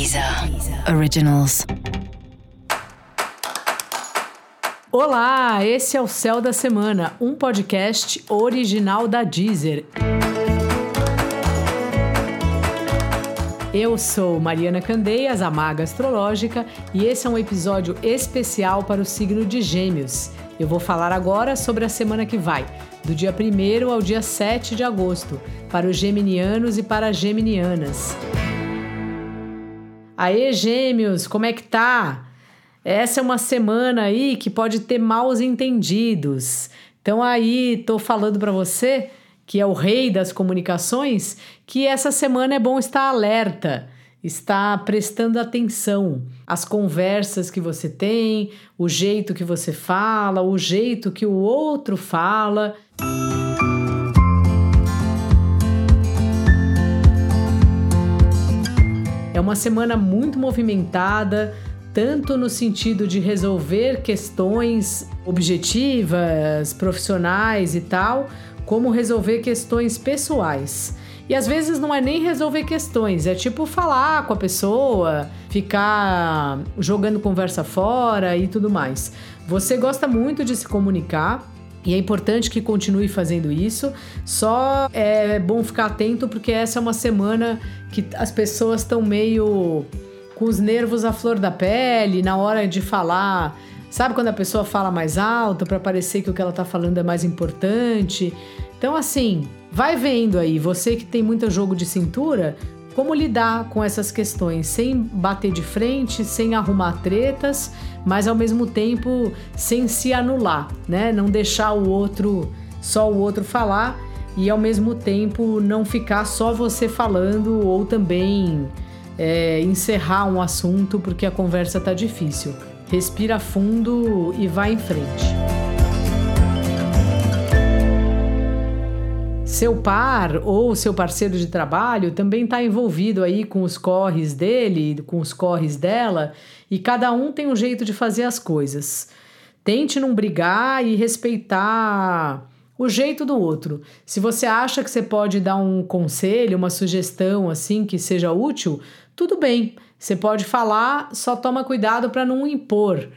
Deezer Originals. Olá, esse é o Céu da Semana, um podcast original da Deezer. Eu sou Mariana Candeias, a Maga Astrológica, e esse é um episódio especial para o signo de Gêmeos. Eu vou falar agora sobre a semana que vai, do dia 1 ao dia 7 de agosto, para os geminianos e para as geminianas. Aê, gêmeos, como é que tá? Essa é uma semana aí que pode ter maus entendidos. Então aí tô falando para você, que é o rei das comunicações, que essa semana é bom estar alerta, estar prestando atenção às conversas que você tem, o jeito que você fala, o jeito que o outro fala. É uma semana muito movimentada, tanto no sentido de resolver questões objetivas, profissionais e tal, como resolver questões pessoais. E às vezes não é nem resolver questões, é tipo falar com a pessoa, ficar jogando conversa fora e tudo mais. Você gosta muito de se comunicar, e é importante que continue fazendo isso. Só é bom ficar atento porque essa é uma semana que as pessoas estão meio com os nervos à flor da pele na hora de falar. Sabe quando a pessoa fala mais alto para parecer que o que ela está falando é mais importante? Então, assim, vai vendo aí. Você que tem muito jogo de cintura, como lidar com essas questões sem bater de frente, sem arrumar tretas, mas ao mesmo tempo sem se anular, né? Não deixar o outro só o outro falar e ao mesmo tempo não ficar só você falando ou também é, encerrar um assunto porque a conversa tá difícil. Respira fundo e vai em frente. Seu par ou seu parceiro de trabalho também está envolvido aí com os corres dele, com os corres dela, e cada um tem um jeito de fazer as coisas. Tente não brigar e respeitar o jeito do outro. Se você acha que você pode dar um conselho, uma sugestão assim que seja útil, tudo bem. Você pode falar, só toma cuidado para não impor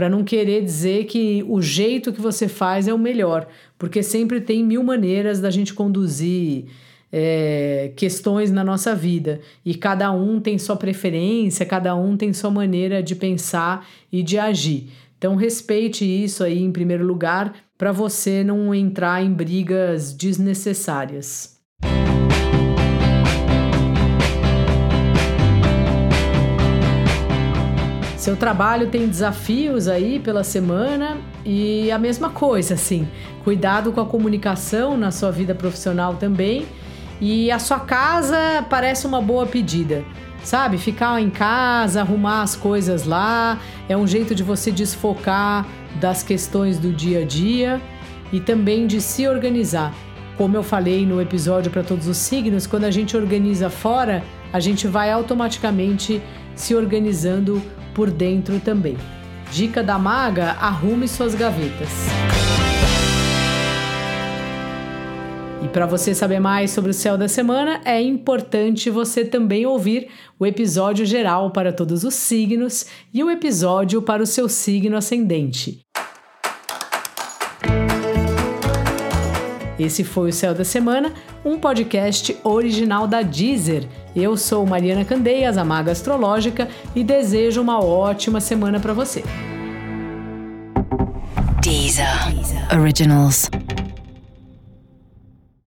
para não querer dizer que o jeito que você faz é o melhor, porque sempre tem mil maneiras da gente conduzir é, questões na nossa vida e cada um tem sua preferência, cada um tem sua maneira de pensar e de agir. Então respeite isso aí em primeiro lugar para você não entrar em brigas desnecessárias. Seu trabalho tem desafios aí pela semana e a mesma coisa, assim, cuidado com a comunicação na sua vida profissional também. E a sua casa parece uma boa pedida. Sabe, ficar em casa, arrumar as coisas lá, é um jeito de você desfocar das questões do dia a dia e também de se organizar. Como eu falei no episódio para todos os signos, quando a gente organiza fora, a gente vai automaticamente se organizando por dentro também. Dica da maga: arrume suas gavetas. E para você saber mais sobre o céu da semana, é importante você também ouvir o episódio geral para todos os signos e o episódio para o seu signo ascendente. Esse foi o Céu da Semana, um podcast original da Deezer. Eu sou Mariana Candeias, a Maga Astrológica, e desejo uma ótima semana para você. Deezer. Deezer. Originals.